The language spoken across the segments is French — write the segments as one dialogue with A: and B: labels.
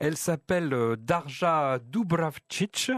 A: Elle s'appelle euh, Darja Dubravcic.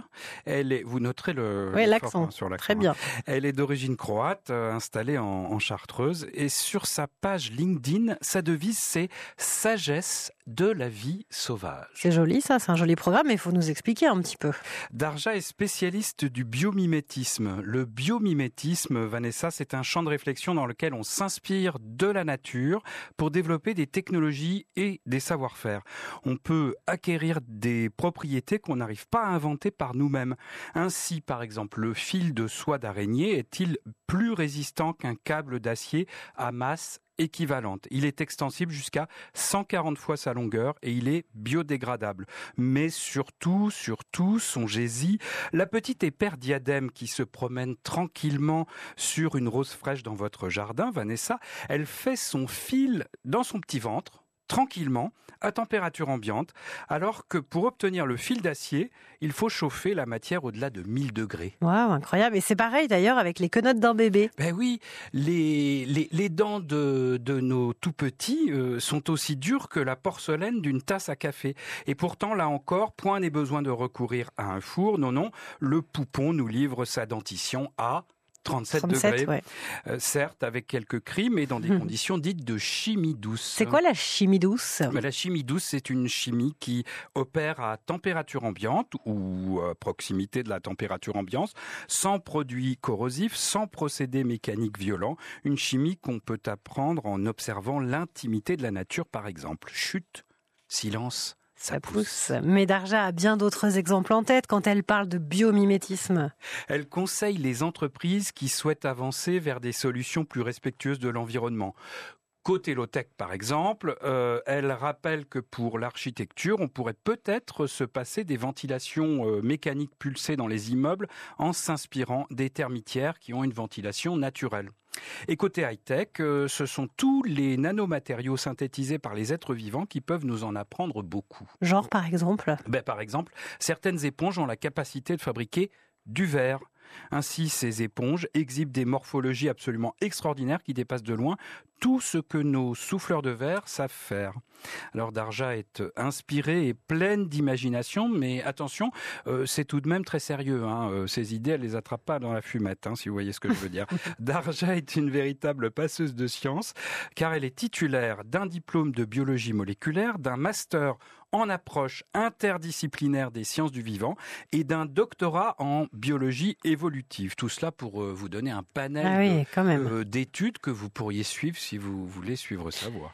A: Elle est, vous noterez le,
B: Oui, l'accent.
A: hein, sur l'accent,
B: Très
A: hein.
B: bien.
A: Elle est d'origine croate, euh, installée en, en Chartreuse. Et sur sa page LinkedIn, sa devise, c'est sagesse de la vie sauvage.
B: C'est joli ça, c'est un joli programme, mais il faut nous expliquer un petit peu.
A: Darja est spécialiste du biomimétisme. Le biomimétisme, Vanessa, c'est un champ de réflexion dans lequel on s'inspire de la nature pour développer des technologies et des savoir-faire. On peut acquérir des propriétés qu'on n'arrive pas à inventer par nous-mêmes. Ainsi, par exemple, le fil de soie d'araignée est-il plus résistant qu'un câble d'acier à masse équivalente? Il est extensible jusqu'à 140 fois sa longueur et il est biodégradable. Mais surtout, surtout, songez-y, la petite épère diadème qui se promène tranquillement sur une rose fraîche dans votre jardin, Vanessa, elle fait son fil dans son petit ventre tranquillement, à température ambiante, alors que pour obtenir le fil d'acier, il faut chauffer la matière au-delà de 1000 degrés.
B: Waouh, incroyable. Et c'est pareil d'ailleurs avec les quenottes d'un bébé.
A: Ben oui, les, les, les dents de, de nos tout petits euh, sont aussi dures que la porcelaine d'une tasse à café. Et pourtant, là encore, point n'est besoin de recourir à un four. Non, non, le poupon nous livre sa dentition à 37,
B: 37,
A: degrés.
B: ouais.
A: Euh, certes, avec quelques cris, mais dans des
B: Mhm.
A: conditions dites de chimie douce.
B: C'est quoi la chimie douce?
A: Mais La chimie douce, c'est une chimie qui opère à température ambiante ou à proximité de la température ambiante, sans produits corrosifs, sans procédés mécaniques violents. Une chimie qu'on peut apprendre en observant l'intimité de la nature, par exemple. Chute, silence, ça, pousse.
B: Mais Darja a bien d'autres exemples en tête quand elle parle de biomimétisme.
A: Elle conseille les entreprises qui souhaitent avancer vers des solutions plus respectueuses de l'environnement. Côté low-tech, par exemple, euh, elle rappelle que pour l'architecture, on pourrait peut-être se passer des ventilations euh, mécaniques pulsées dans les immeubles en s'inspirant des termitières qui ont une ventilation naturelle. Et côté high-tech, euh, ce sont tous les nanomatériaux synthétisés par les êtres vivants qui peuvent nous en apprendre beaucoup.
B: Genre par exemple?
A: Ben, par exemple, certaines éponges ont la capacité de fabriquer du verre. Ainsi, ces éponges exhibent des morphologies absolument extraordinaires qui dépassent de loin tout ce que nos souffleurs de verre savent faire. Alors Darja est inspirée et pleine d'imagination, mais attention, euh, c'est tout de même très sérieux. Hein. Euh, Ces idées, elle les attrape pas dans la fumette, hein, si vous voyez ce que je veux dire. Darja est une véritable passeuse de science, car elle est titulaire d'un diplôme de biologie moléculaire, d'un master en approche interdisciplinaire des sciences du vivant et d'un doctorat en biologie évolutive. Tout cela pour euh, vous donner un panel
B: Ah oui,
A: euh, d'études que vous pourriez suivre si vous voulez suivre sa voie.